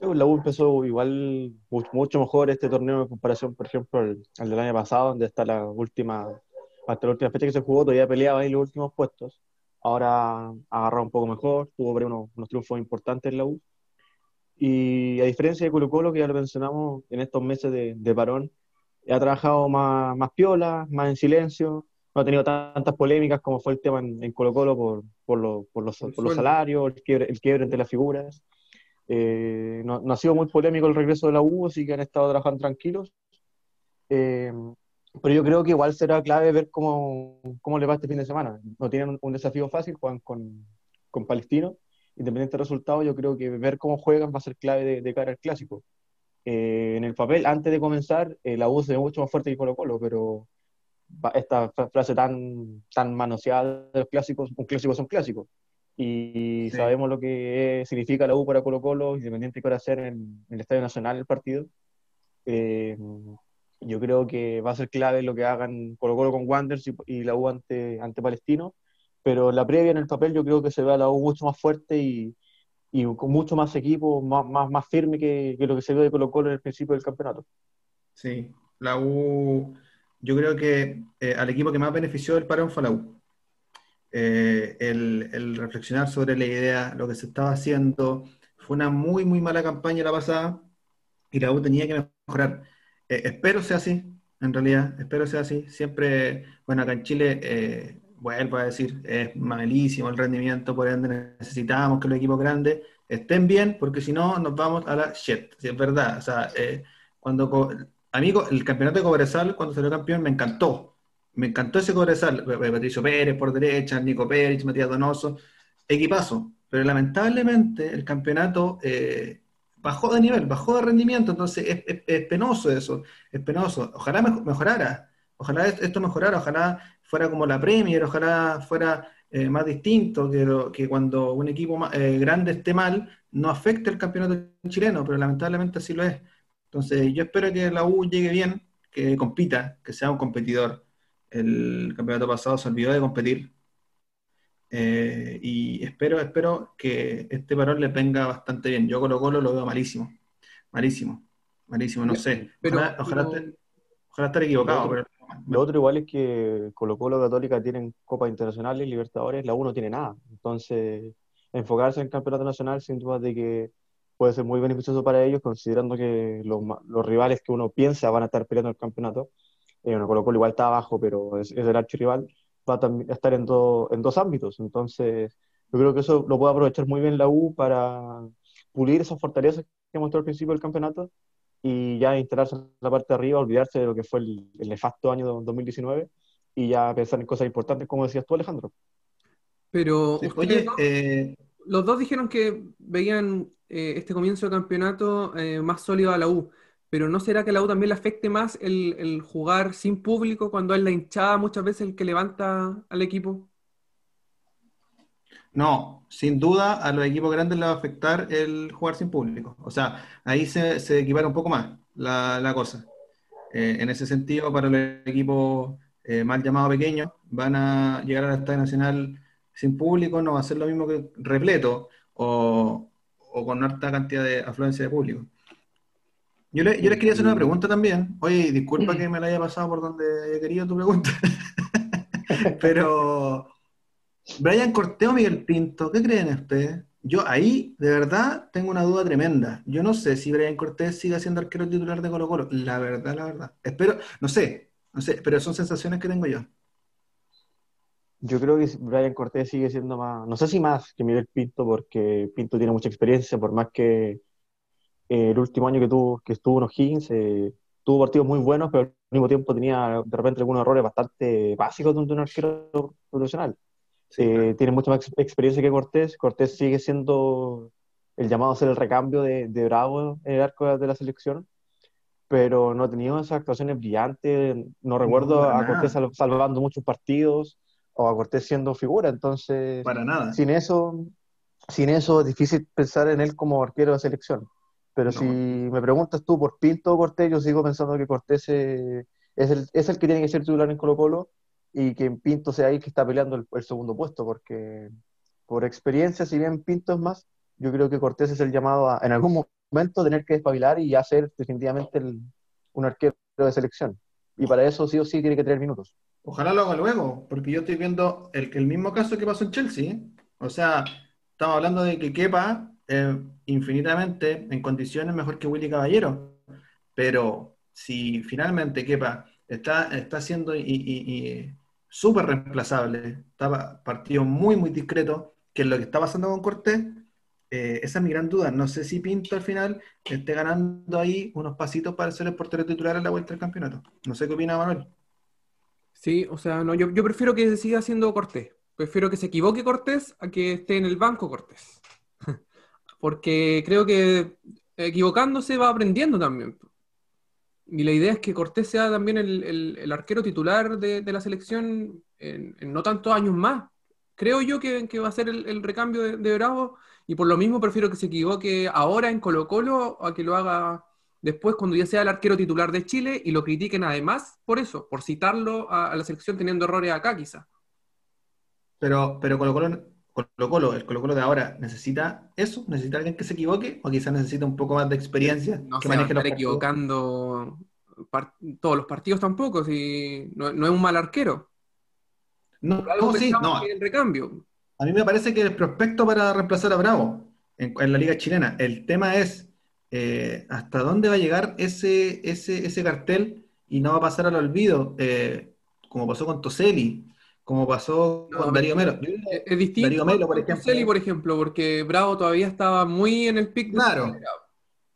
La U empezó igual mucho, mejor este torneo en comparación, por ejemplo, al, del año pasado, donde está la última, hasta la última fecha que se jugó, todavía peleaba ahí los últimos puestos. Ahora ha agarrado un poco mejor, tuvo unos, unos triunfos importantes en la U. Y a diferencia de Colo Colo, que ya lo mencionamos, en estos meses de, de parón, ha trabajado más, más piola, más en silencio, no ha tenido tantas polémicas como fue el tema en, en Colo Colo por, por, los- por los, por los salarios, el quiebre, el quiebre entre las figuras. Eh, no, no ha sido muy polémico el regreso de la U, así que han estado trabajando tranquilos. Eh, pero yo creo que igual será clave ver cómo, cómo le va este fin de semana. No tienen un, desafío fácil, juegan con, con Palestino. Independiente del resultado, yo creo que ver cómo juegan va a ser clave de, de cara al clásico. Eh, en el papel, antes de comenzar, eh, la U se ve mucho más fuerte que Colo Colo, pero esta fra- frase tan, tan manoseada de los clásicos, un clásico son clásicos. Y Sí. sabemos lo que es- significa la U para Colo Colo, independiente de que va a ser en, en el Estadio Nacional el partido. Eh, yo creo que va a ser clave lo que hagan Colo Colo con Wanderers y, y la U ante, ante Palestino, pero la previa en el papel yo creo que se ve a la U mucho más fuerte y, y con mucho más equipo, más, más, más firme que, que lo que se ve de Colo Colo en el principio del campeonato. Sí, la U, yo creo que eh, al equipo que más benefició del parón fue la U. Eh, el, el reflexionar sobre la idea, lo que se estaba haciendo, fue una muy, muy mala campaña la pasada y la U tenía que mejorar. Eh, espero sea así, en realidad, espero sea así. Siempre, bueno, acá en Chile, eh, vuelvo a decir, es malísimo el rendimiento, por ende necesitamos que los equipos grandes estén bien, porque si no nos vamos a la shit, si es verdad. O sea, eh, cuando co- amigo, el campeonato de Cobresal, cuando salió campeón, me encantó. Me encantó ese Cobresal. Patricio Pérez por derecha, Nico Pérez, Matías Donoso, equipazo. Pero lamentablemente el campeonato eh, bajó de nivel, bajó de rendimiento, entonces es, es- penoso eso, es penoso. Ojalá mejo- mejorara, ojalá est- esto mejorara, ojalá fuera como la Premier, ojalá fuera eh, más distinto, que, lo- que cuando un equipo eh, grande esté mal, no afecte el campeonato chileno, pero lamentablemente así lo es. Entonces yo espero que la U llegue bien, que compita, que sea un competidor. El campeonato pasado se olvidó de competir. Eh, y espero, espero que este parón le venga bastante bien. Yo Colo Colo lo veo malísimo. Malísimo. Malísimo, no sé. Pero- Ojalá, ojalá, pero- ojalá estar equivocado, Lo pero Lo otro igual es que Colo Colo Católica tienen Copas Internacionales, Libertadores, la U no tiene nada. Entonces, enfocarse en el campeonato nacional sin duda de que puede ser muy beneficioso para ellos, considerando que los, los rivales que uno piensa van a estar peleando el campeonato, eh, bueno, Colo Colo igual está abajo, pero es, es el archirrival, va a estar en, do- en dos ámbitos. Entonces, yo creo que eso lo puede aprovechar muy bien la U para pulir esas fortalezas que mostró al principio del campeonato y ya instalarse en la parte de arriba, olvidarse de lo que fue el, el nefasto año 2019 y ya pensar en cosas importantes, como decías tú, Alejandro. Pero Sí, ustedes Oye, eh, los dos dijeron que veían eh, este comienzo de campeonato eh, más sólido a la U. pero ¿no será que la U también le afecte más el, jugar sin público cuando es la hinchada muchas veces el que levanta al equipo? No, sin duda a los equipos grandes les va a afectar el jugar sin público. O sea, ahí se, se equipara un poco más la, la cosa. Eh, en ese sentido, para los equipos eh, mal llamados pequeños, van a llegar a la Estadio Nacional sin público, no va a ser lo mismo que repleto o, o con alta cantidad de afluencia de público. Yo, le, yo les quería hacer una pregunta también. Oye, disculpa que me la haya pasado por donde haya querido tu pregunta. Pero, Brian Corteo, Miguel Pinto, ¿qué creen ustedes? Yo ahí, de verdad, tengo una duda tremenda. Yo no sé si Brian Cortés sigue siendo arquero titular de Colo Colo. La verdad, la verdad. Espero, no sé, no sé, pero son sensaciones que tengo yo. Yo creo que Brian Cortés sigue siendo más, no sé si más que Miguel Pinto, porque Pinto tiene mucha experiencia, por más que eh, el último año que, tuvo, que estuvo en O'Higgins eh, tuvo partidos muy buenos, pero al mismo tiempo tenía de repente algunos errores bastante básicos de un arquero profesional. Eh, tiene mucha más experiencia que Cortés. Cortés sigue siendo el llamado a ser el recambio de, de Bravo en el arco de la selección, pero no ha tenido esas actuaciones brillantes. No recuerdo a Cortés salvando muchos partidos o a Cortés siendo figura. Entonces, para nada. Sin eso, sin eso es difícil pensar en él como arquero de selección. Pero si me preguntas tú por Pinto o Cortés, yo sigo pensando que Cortés es el, es el que tiene que ser titular en Colo Colo y que Pinto sea ahí que está peleando el, segundo puesto, porque por experiencia, si bien Pinto es más, yo creo que Cortés es el llamado a en algún momento tener que despabilar y ya ser definitivamente un arquero de selección. Y para eso sí o sí tiene que tener minutos. Ojalá lo haga luego, porque yo estoy viendo el, el mismo caso que pasó en Chelsea. O sea, estamos hablando de que quepa eh, infinitamente en condiciones mejor que Willy Caballero, pero si finalmente quepa está, está siendo y súper reemplazable, estaba partido muy, muy discreto, que es lo que está pasando con Cortés, eh, esa es mi gran duda. No sé si Pinto al final esté ganando ahí unos pasitos para ser el portero titular en la vuelta del campeonato. No sé qué opina Manuel. Sí, o sea, no, yo, yo prefiero que siga siendo Cortés. Prefiero que se equivoque Cortés a que esté en el banco Cortés. Porque creo que equivocándose va aprendiendo también. Y la idea es que Cortés sea también el, arquero titular de, la selección en, no tantos años más. Creo yo que, va a ser el, recambio de, Bravo y por lo mismo prefiero que se equivoque ahora en Colo Colo a que lo haga después cuando ya sea el arquero titular de Chile y lo critiquen además por eso, por citarlo a, la selección teniendo errores acá quizá. Pero, pero Colo Colo Colo Colo, el Colo Colo de ahora, ¿necesita eso? ¿Necesita alguien que se equivoque? ¿O quizás necesita un poco más de experiencia? No que se maneje estar equivocando todos los partidos tampoco, si no, es un mal arquero. No, no sí, no. El recambio. A mí me parece que el prospecto para reemplazar a Bravo en, la liga chilena, el tema es eh, hasta dónde va a llegar ese, ese, ese cartel y no va a pasar al olvido, eh, como pasó con Toselli como pasó con Darío Melo. Es, distinto Darío Melo, por ejemplo. por ejemplo, porque Bravo todavía estaba muy en el pic de Claro,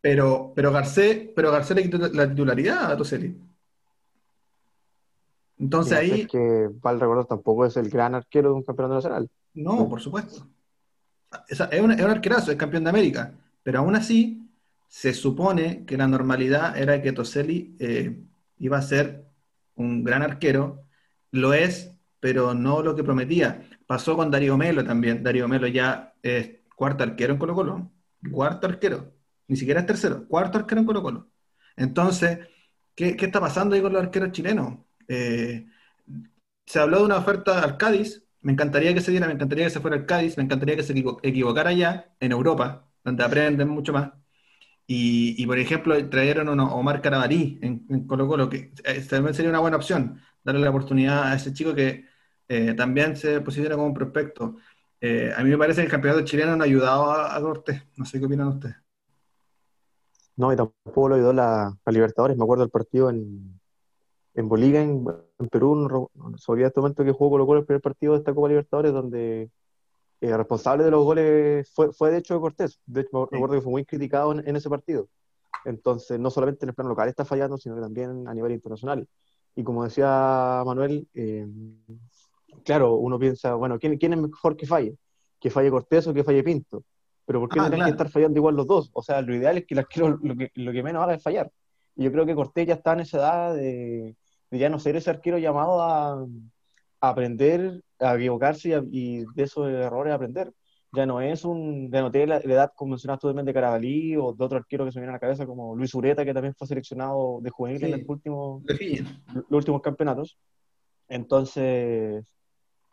pero, pero Garcés, pero Garcés le quitó la titularidad a Toselli. Entonces ahí... Es que Val recordar tampoco es el gran arquero de un campeonato nacional. No, por supuesto. Es, un, es un arquerazo, es campeón de América. Pero aún así, se supone que la normalidad era que Toselli eh, iba a ser un gran arquero. Lo es, pero no lo que prometía. Pasó con Darío Melo también. Darío Melo ya es cuarto arquero en Colo Colo. Cuarto arquero. Ni siquiera es tercero. Cuarto arquero en Colo Colo. Entonces, ¿qué, está pasando ahí con los arqueros chilenos? Eh, se habló de una oferta al Cádiz. Me encantaría que se diera, me encantaría que se fuera al Cádiz, me encantaría que se equivocara allá, en Europa, donde aprenden mucho más. Y, por ejemplo, trajeron a Omar Carabalí en, Colo Colo, que eh, también sería una buena opción, darle la oportunidad a ese chico que eh, también se posiciona como un prospecto. Eh, a mí me parece que el campeonato chileno no ha ayudado a, Cortés. No sé qué opinan ustedes. No, y tampoco lo ayudó la, Libertadores. Me acuerdo del partido en, en Bolivia, en, Perú. No, no este momento que jugó Colo Colo el primer partido de esta Copa Libertadores, donde el responsable de los goles fue, fue de hecho Cortés. De hecho, me recuerdo que fue muy criticado en, ese partido. Entonces, no solamente en el plano local está fallando, sino que también a nivel internacional. Y como decía Manuel, eh, claro, uno piensa, bueno, ¿quién, ¿quién, es mejor que falle? ¿Que falle Cortés o que falle Pinto? Pero ¿por qué ah, tienen que estar fallando igual los dos? O sea, lo ideal es que el arquero lo que, lo que menos haga es fallar. Y yo creo que Cortés ya está en esa edad de, ya no ser ese arquero llamado a, aprender, a equivocarse y, de esos errores aprender. Ya no es un, ya no tiene la, edad, como mencionaste tú, de Carabalí o de otro arquero que se viene a la cabeza, como Luis Ureta, que también fue seleccionado de juvenil en los últimos, los últimos campeonatos. Entonces,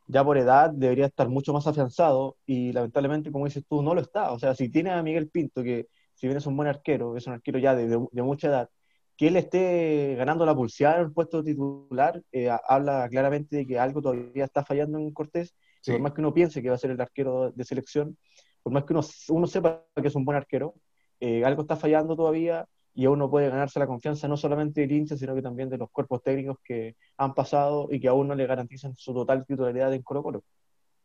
ya por edad debería estar mucho más afianzado y lamentablemente, como dices tú, no lo está. O sea, si tiene a Miguel Pinto, que si bien es un buen arquero, es un arquero ya de, de, mucha edad, que él esté ganando la pulseada en el puesto titular, eh, habla claramente de que algo todavía está fallando en Cortés. Por más que uno piense que va a ser el arquero de selección, por más que uno, uno sepa que es un buen arquero, eh, algo está fallando todavía y aún no puede ganarse la confianza no solamente del hincha, sino que también de los cuerpos técnicos que han pasado y que aún no le garantizan su total titularidad en Colo Colo.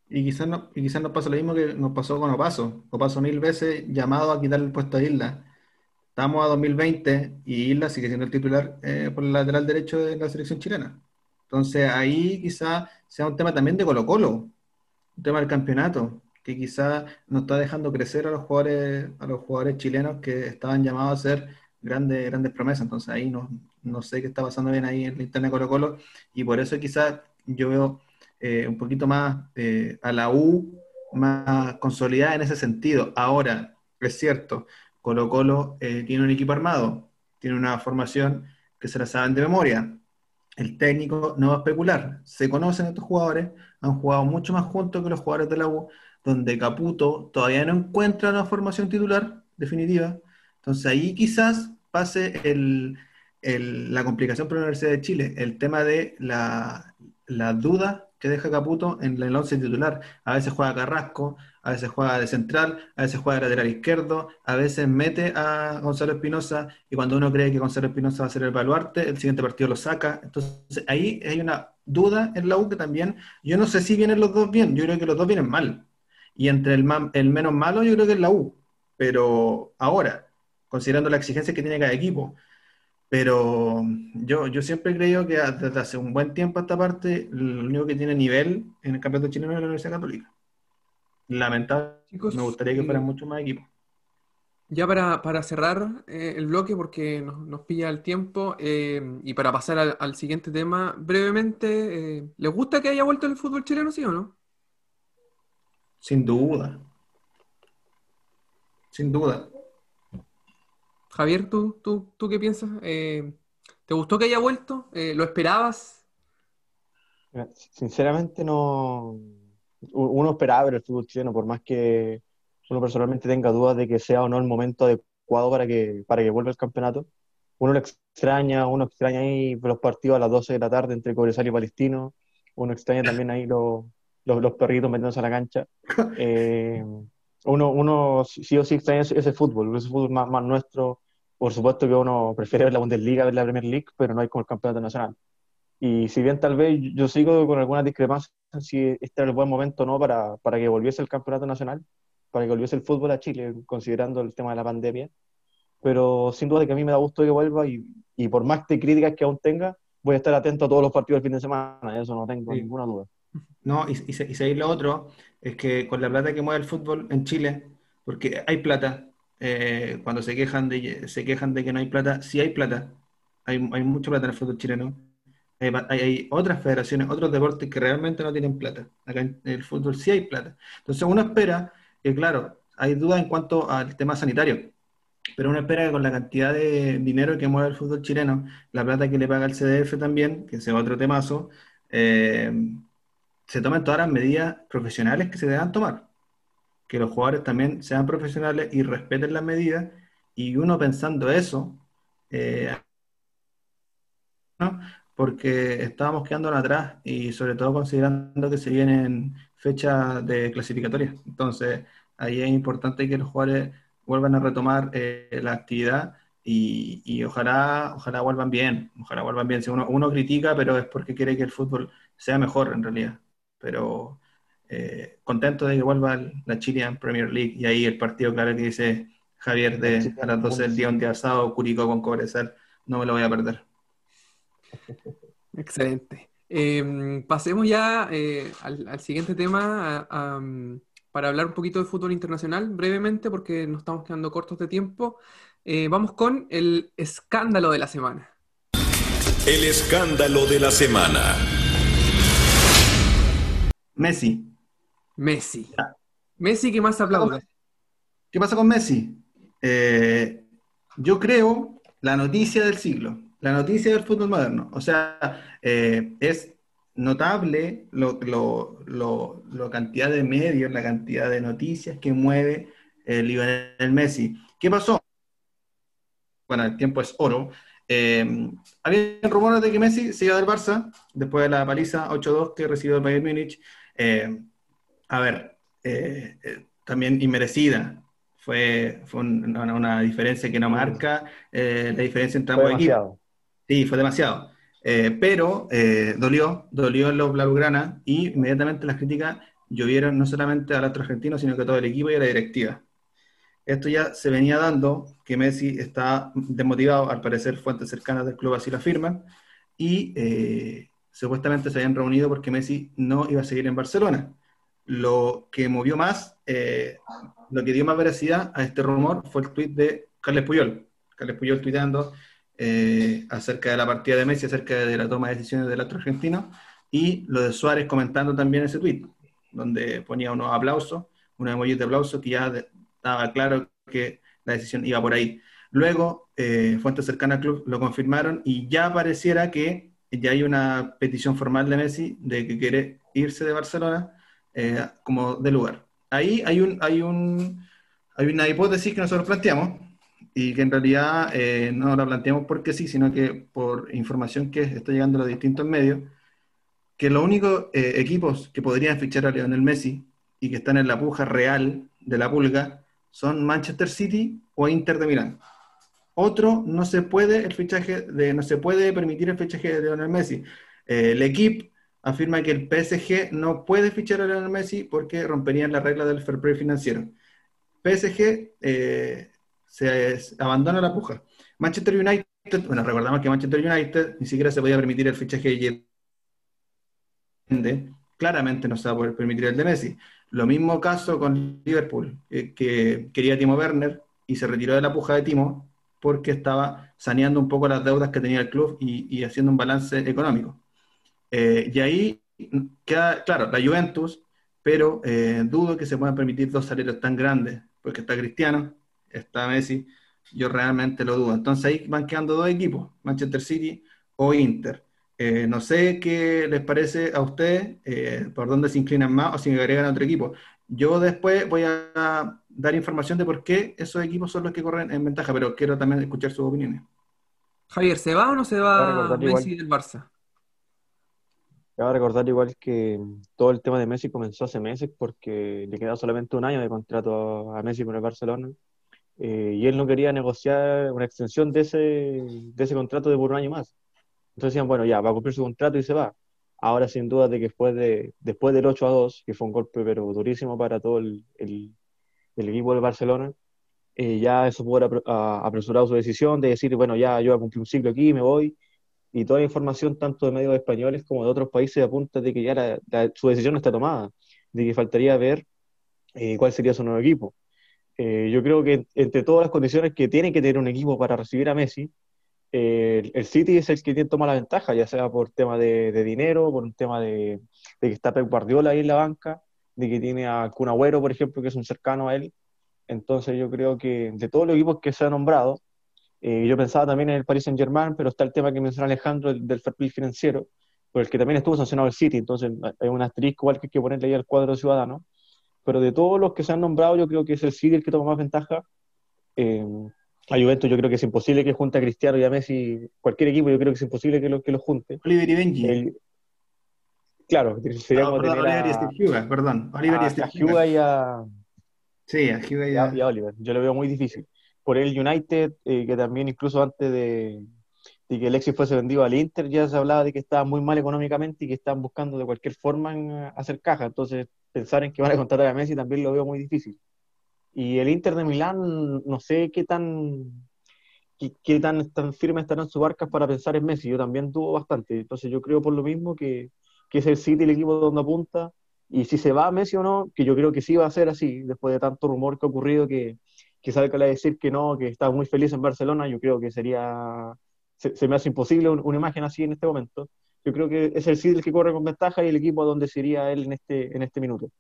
Y quizás, no, y nos pasa lo mismo que nos pasó con Opaso. Opaso mil veces llamado a quitarle el puesto a Isla. Estamos a 2020 y Isla sigue siendo el titular eh, por el lateral derecho de la selección chilena. Entonces ahí quizás sea un tema también de Colo Colo, un tema del campeonato, que quizás nos está dejando crecer a los jugadores, a los jugadores chilenos que estaban llamados a ser grandes, grandes promesas. Entonces ahí no, no sé qué está pasando bien ahí en la interna de Colo Colo y por eso quizás yo veo eh, un poquito más eh, a la U, más consolidada en ese sentido. Ahora, es cierto, Colo Colo eh, tiene un equipo armado, tiene una formación que se la saben de memoria. El técnico no va a especular, se conocen estos jugadores, han jugado mucho más juntos que los jugadores de la U, donde Caputo todavía no encuentra una formación titular definitiva entonces ahí quizás pase la complicación para la Universidad de Chile, el tema de la, duda que deja Caputo en el once titular. A veces juega Carrasco, a veces juega de central, a veces juega de lateral izquierdo, a veces mete a Gonzalo Espinosa y cuando uno cree que Gonzalo Espinosa va a ser el baluarte, el siguiente partido lo saca. Entonces ahí hay una duda en la U que también, yo no sé si vienen los dos bien, yo creo que los dos vienen mal. Y entre el, el menos malo yo creo que es la U. Pero ahora, considerando la exigencia que tiene cada equipo. Pero yo, yo siempre he creído que desde hace un buen tiempo a esta parte, lo único que tiene nivel en el campeonato chileno es la Universidad Católica. Lamentablemente, me gustaría que fueran mucho más equipos. Ya para, cerrar eh, el bloque, porque nos, pilla el tiempo, eh, y para pasar al, siguiente tema, brevemente, eh, ¿les gusta que haya vuelto el fútbol chileno, sí o no? Sin duda. Sin duda. Javier, ¿tú, tú, tú qué piensas? Eh, ¿Te gustó que haya vuelto? Eh, ¿Lo esperabas? Sinceramente no. Uno esperaba ver el fútbol chileno, por más que uno personalmente tenga dudas de que sea o no el momento adecuado para que, para que vuelva el campeonato. Uno lo extraña, uno extraña ahí los partidos a las 12 de la tarde entre Cobresal y Palestino. Uno extraña también ahí los, los, perritos metiéndose a la cancha. Eh, uno, uno sí o sí extraña ese, fútbol, ese fútbol más, más, nuestro. Por supuesto que uno prefiere ver la Bundesliga, ver la Premier League, pero no hay como el campeonato nacional. Y si bien tal vez yo sigo con algunas discrepancias si este era el buen momento no para, para que volviese el campeonato nacional, para que volviese el fútbol a Chile, considerando el tema de la pandemia. Pero sin duda que a mí me da gusto que vuelva y, y por más de críticas que aún tenga, voy a estar atento a todos los partidos del fin de semana, eso no tengo ninguna duda. No, y, y, y seguir lo otro, es que con la plata que mueve el fútbol en Chile, porque hay plata, eh, cuando se quejan, de, se quejan de que no hay plata, sí hay plata, hay, hay mucha plata en el fútbol chileno. Hay, otras federaciones, otros deportes que realmente no tienen plata. Acá en el fútbol sí hay plata. Entonces uno espera que, claro, hay dudas en cuanto al tema sanitario, pero uno espera que con la cantidad de dinero que mueve el fútbol chileno, la plata que le paga el CDF también, que sea otro temazo, eh, se tomen todas las medidas profesionales que se deban tomar. Que los jugadores también sean profesionales y respeten las medidas. Y uno pensando eso, eh, porque estábamos quedando atrás y sobre todo considerando que se vienen fechas de clasificatoria. Entonces, ahí es importante que los jugadores vuelvan a retomar eh, la actividad y, ojalá, ojalá vuelvan bien, ojalá vuelvan bien. Si uno, uno critica, pero es porque quiere que el fútbol sea mejor en realidad pero eh, contento de que vuelva la Chilean Premier League y ahí el partido, claro que dice Javier de a las 12 del día, un día sábado, Curicó con Cobresal, no me lo voy a perder. Excelente. Em, pasemos ya eh, al, siguiente tema, para hablar un poquito de fútbol internacional brevemente, porque nos estamos quedando cortos de tiempo, eh, vamos con el escándalo de la semana. El escándalo de la semana. Messi. Messi. Messi, ¿qué más aplaude? ¿Qué pasa con Messi? Eh, yo creo la noticia del siglo, la noticia del fútbol moderno. O sea, eh, es notable la cantidad de medios, la cantidad de noticias que mueve el Lionel Messi. ¿Qué pasó? Bueno, el tiempo es oro. Eh, había rumores de que Messi se iba del Barça después de la paliza 8-2 que recibió el Bayern Múnich. Eh, a ver, eh, también inmerecida. Fue, fue una, diferencia que no marca la diferencia entre ambos equipos. Sí, fue demasiado. Eh, pero eh, dolió, dolió en los Blaugrana y inmediatamente las críticas llovieron no solamente al otro argentino, sino que a todo el equipo y a la directiva. Esto ya se venía dando, que Messi está desmotivado, al parecer fuentes cercanas del club así lo afirman, y eh, supuestamente se habían reunido porque Messi no iba a seguir en Barcelona. Lo que movió más, lo que dio más veracidad a este rumor fue el tweet de Carles Puyol. Carles Puyol tuiteando, eh, acerca de la partida de Messi, acerca de la toma de decisiones del otro argentino, y lo de Suárez comentando también ese tweet, donde ponía unos aplausos, unos emojis de aplauso que ya estaba claro que la decisión iba por ahí. Luego, eh, fuentes cercanas al club lo confirmaron y ya pareciera que ya hay una petición formal de Messi de que quiere irse de Barcelona eh, como de lugar. Ahí hay, un, hay, un, hay una hipótesis que nosotros planteamos, y que en realidad eh, no la planteamos porque sí, sino que por información que está llegando a los distintos medios, que los únicos eh, equipos que podrían fichar a Lionel Messi y que están en la puja real de la pulga son Manchester City o Inter de Milán. Otro no se puede el fichaje de, no se puede permitir el fichaje de Lionel Messi. Eh, el equipo afirma que el PSG no puede fichar a Lionel Messi porque romperían la regla del fair play financiero. PSG se abandona la puja. Manchester United, bueno, recordamos que Manchester United ni siquiera se podía permitir el fichaje de claramente no se va a poder permitir el de Messi. Lo mismo caso con Liverpool, eh, que quería Timo Werner y se retiró de la puja de Timo porque estaba saneando un poco las deudas que tenía el club y, haciendo un balance económico. Eh, y ahí queda, claro, la Juventus, pero eh, dudo que se puedan permitir dos salarios tan grandes, porque está Cristiano, está Messi, yo realmente lo dudo. Entonces ahí van quedando dos equipos, Manchester City o Inter. Eh, no sé qué les parece a ustedes, eh, por dónde se inclinan más o si agregan a otro equipo. Yo después voy a dar información de por qué esos equipos son los que corren en ventaja, pero quiero también escuchar sus opiniones. Javier, ¿se va o no se va Messi del Barça? Cabe recordar igual que todo el tema de Messi comenzó hace meses porque le queda solamente un año de contrato a Messi con el Barcelona eh, y él no quería negociar una extensión de ese, de ese contrato de por un año más. Entonces decían, bueno, ya, va a cumplir su contrato y se va. Ahora, sin duda, de que después, de, después del 8 a 2, que fue un golpe pero durísimo para todo el, el, equipo del Barcelona, eh, ya eso haber apresurado su decisión de decir, bueno, ya yo voy a cumplir un ciclo aquí, me voy. Y toda la información, tanto de medios españoles como de otros países, apunta de que ya su decisión está tomada, de que faltaría ver eh, cuál sería su nuevo equipo. Eh, yo creo que entre todas las condiciones que tiene que tener un equipo para recibir a Messi, eh, el City es el que tiene toma la ventaja, ya sea por tema de, dinero, por un tema de, que está Pep Guardiola ahí en la banca, de que tiene a Kun por ejemplo, que es un cercano a él. Entonces yo creo que de todos los equipos que se han nombrado, eh, yo pensaba también en el Paris Saint Germain, pero está el tema que menciona Alejandro del, del fair play financiero, por el que también estuvo sancionado el City, entonces hay un asterisco igual que hay que ponerle ahí al cuadro ciudadano pero de todos los que se han nombrado, yo creo que es el City el que toma más ventaja. Eh, a Juventus yo creo que es imposible que junte a Cristiano y a Messi, cualquier equipo yo creo que es imposible que los que lo junte. Oliver y Benji. claro, sería como perdón, Oliver y Steve perdón. Oliver y Steve a y a... Sí, a Hugo y a... y a Oliver. Yo lo veo muy difícil. Por el United, eh, que también incluso antes de, de que Alexis fuese vendido al Inter, ya se hablaba de que estaba muy mal económicamente y que estaban buscando de cualquier forma en, eh, hacer caja. Entonces, pensar en que van a contratar a Messi también lo veo muy difícil. Y el Inter de Milán, no sé qué tan qué, tan, tan firme estarán sus barcas para pensar en Messi. Yo también dudo bastante. Entonces yo creo por lo mismo que, que es el City el equipo donde apunta y si se va Messi o no, que yo creo que sí va a ser así, después de tanto rumor que ha ocurrido, que, que sabe que le va a decir que no, que está muy feliz en Barcelona, yo creo que sería, se, me hace imposible una imagen así en este momento. Yo creo que es el City el que corre con ventaja y el equipo donde sería él en este, en este minuto.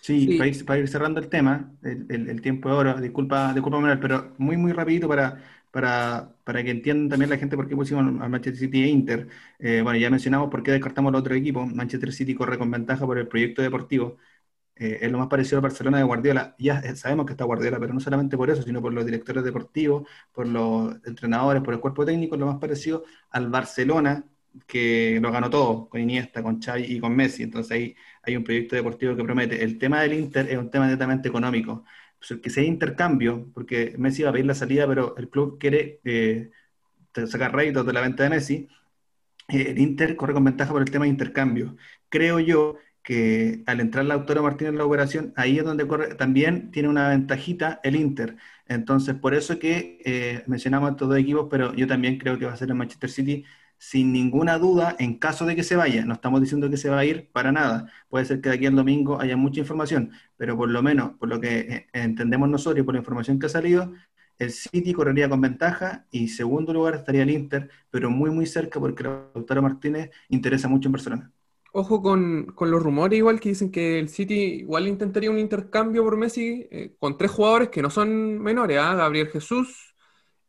Sí, Para, ir, cerrando el tema, el, tiempo de oro, disculpa, disculpa Manuel, pero muy, muy rapidito para, para, para que entiendan también la gente por qué pusimos a Manchester City e Inter. Eh, bueno, ya mencionamos por qué descartamos al otro equipo. Manchester City corre con ventaja por el proyecto deportivo. Eh, es lo más parecido a Barcelona de Guardiola. Ya sabemos que está Guardiola, pero no solamente por eso, sino por los directores deportivos, por los entrenadores, por el cuerpo técnico, es lo más parecido al Barcelona que lo ganó todo, con Iniesta, con Xavi y con Messi. Entonces ahí hay un proyecto deportivo que promete. El tema del Inter es un tema netamente económico pues, que sea intercambio, porque Messi va a pedir la salida, pero el club quiere eh, sacar réditos de la venta de Messi, eh, el Inter corre con ventaja por el tema de intercambio. Creo yo que al entrar la autora Martínez en la operación, ahí es donde corre, también tiene una ventajita el Inter. Entonces, por eso que eh, mencionamos a estos dos equipos, pero yo también creo que va a ser el Manchester City sin ninguna duda en caso de que se vaya. No estamos diciendo que se va a ir para nada. Puede ser que de aquí al domingo haya mucha información, pero por lo menos, por lo que eh, entendemos nosotros y por la información que ha salido, el City correría con ventaja y segundo lugar estaría el Inter, pero muy muy cerca porque Lautaro Martínez interesa mucho en Barcelona. Ojo con, los rumores igual que dicen que el City igual intentaría un intercambio por Messi eh, con tres jugadores que no son menores, ¿ah? Gabriel Jesús,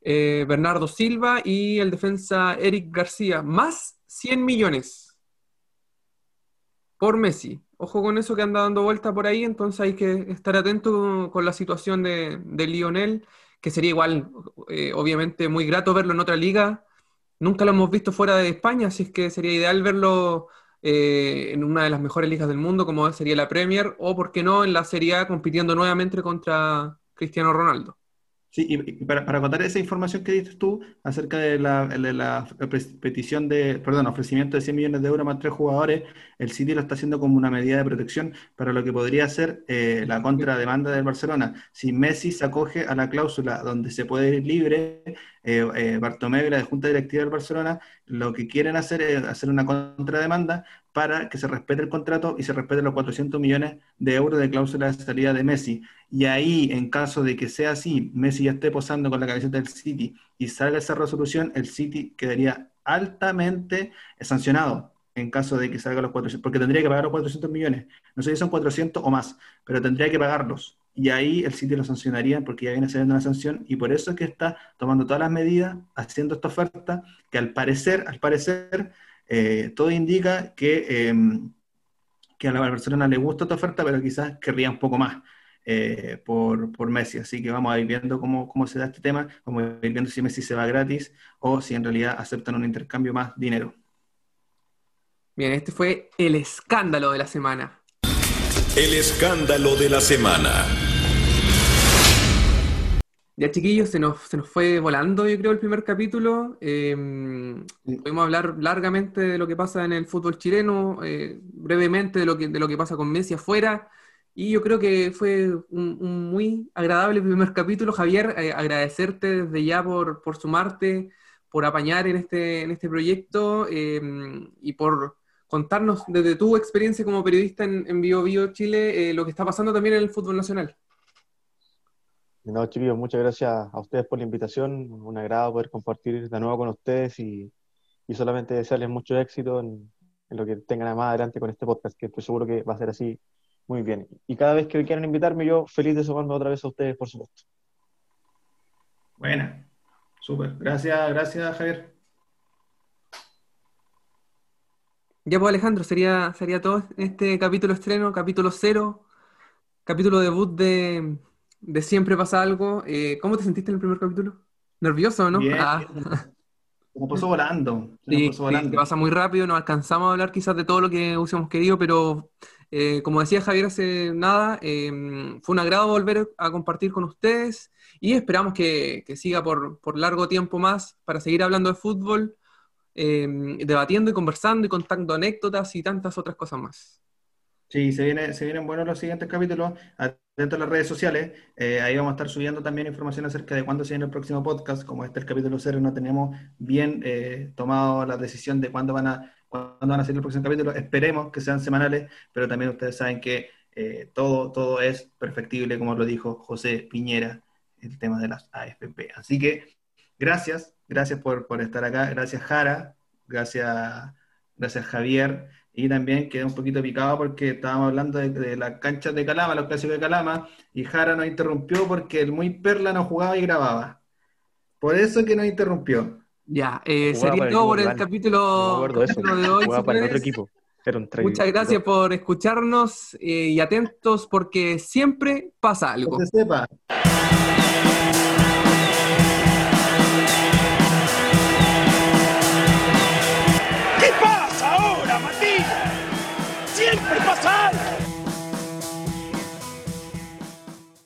eh, Bernardo Silva y el defensa Eric García, más 100 millones por Messi. Ojo con eso que anda dando vuelta por ahí, entonces hay que estar atento con, la situación de, Lionel, que sería igual, eh, obviamente, muy grato verlo en otra liga. Nunca lo hemos visto fuera de España, así que sería ideal verlo eh, en una de las mejores ligas del mundo, como sería la Premier, o, por qué no, en la Serie A compitiendo nuevamente contra Cristiano Ronaldo. Sí, y para, para contar esa información que dices tú acerca de la, petición de, perdón, ofrecimiento de 100 millones de euros más tres jugadores, el City lo está haciendo como una medida de protección para lo que podría ser eh, la contrademanda del Barcelona. Si Messi se acoge a la cláusula donde se puede ir libre, eh, eh, Bartomeu y la Junta Directiva del Barcelona lo que quieren hacer es hacer una contrademanda para que se respete el contrato y se respeten los 400 millones de euros de cláusula de salida de Messi. Y ahí, en caso de que sea así, Messi ya esté posando con la camiseta del City y salga esa resolución, el City quedaría altamente sancionado en caso de que salga los 400, porque tendría que pagar los 400 millones. No sé si son 400 o más, pero tendría que pagarlos. Y ahí el City lo sancionaría porque ya viene saliendo una sanción y por eso es que está tomando todas las medidas, haciendo esta oferta, que al parecer, al parecer, eh, todo indica que, em, que a la Barcelona le gusta esta oferta, pero quizás querría un poco más eh, por, por, Messi. Así que vamos a ir viendo cómo, cómo se da este tema, vamos a ir viendo si Messi se va gratis o si en realidad aceptan un intercambio más dinero. Bien, este fue el escándalo de la semana. El escándalo de la semana. Ya chiquillos, se nos, se nos fue volando yo creo el primer capítulo. Eh, pudimos hablar largamente de lo que pasa en el fútbol chileno, eh, brevemente de lo, que, de lo que pasa con Messi afuera. Y yo creo que fue un, muy agradable primer capítulo. Javier, eh, agradecerte desde ya por, por, sumarte, por apañar en este, en este proyecto em, y por contarnos desde tu experiencia como periodista en, en Bio Bio Chile eh, lo que está pasando también en el fútbol nacional. No, chiquillos, muchas gracias a ustedes por la invitación. Un agrado poder compartir de nuevo con ustedes y, solamente desearles mucho éxito en, lo que tengan más adelante con este podcast, que estoy seguro que va a ser así muy bien. Y cada vez que quieran invitarme, yo feliz de sumarme otra vez a ustedes, por supuesto. Buena, súper. Gracias, gracias, Javier. Ya pues Alejandro, sería, sería todo este capítulo estreno, capítulo cero, capítulo debut de de siempre pasa algo. Eh, ¿Cómo te sentiste en el primer capítulo? ¿Nervioso, no? Bien, ah. Como pasó volando. Sí, pasa muy rápido, no alcanzamos a hablar quizás de todo lo que hubiésemos querido, pero eh, como decía Javier hace nada, em, fue un agrado volver a compartir con ustedes y esperamos que, siga por, por, largo tiempo más para seguir hablando de fútbol, em, debatiendo y conversando y contando anécdotas y tantas otras cosas más. Sí, se, viene, se vienen buenos los siguientes capítulos. Dentro de las redes sociales, eh, ahí vamos a estar subiendo también información acerca de cuándo se viene el próximo podcast. Como este es el capítulo cero, no tenemos bien eh, tomado la decisión de cuándo van a cuándo van a salir los próximos capítulos. Esperemos que sean semanales, pero también ustedes saben que eh, todo, todo es perfectible, como lo dijo José Piñera, el tema de las AFP. Así que gracias, gracias por, por estar acá, gracias Jara, gracias, gracias Javier. Y también quedé un poquito picado porque estábamos hablando de, de las canchas de Calama, los clásicos de Calama, y Jara nos interrumpió porque el muy perla no jugaba y grababa. Por eso que nos interrumpió. Ya, eh, sería todo por el capítulo, No de eso. capítulo de hoy. Jugaba para el otro señores. equipo. Era un traidor. Muchas gracias por escucharnos eh, y atentos porque siempre pasa algo. Que se sepa.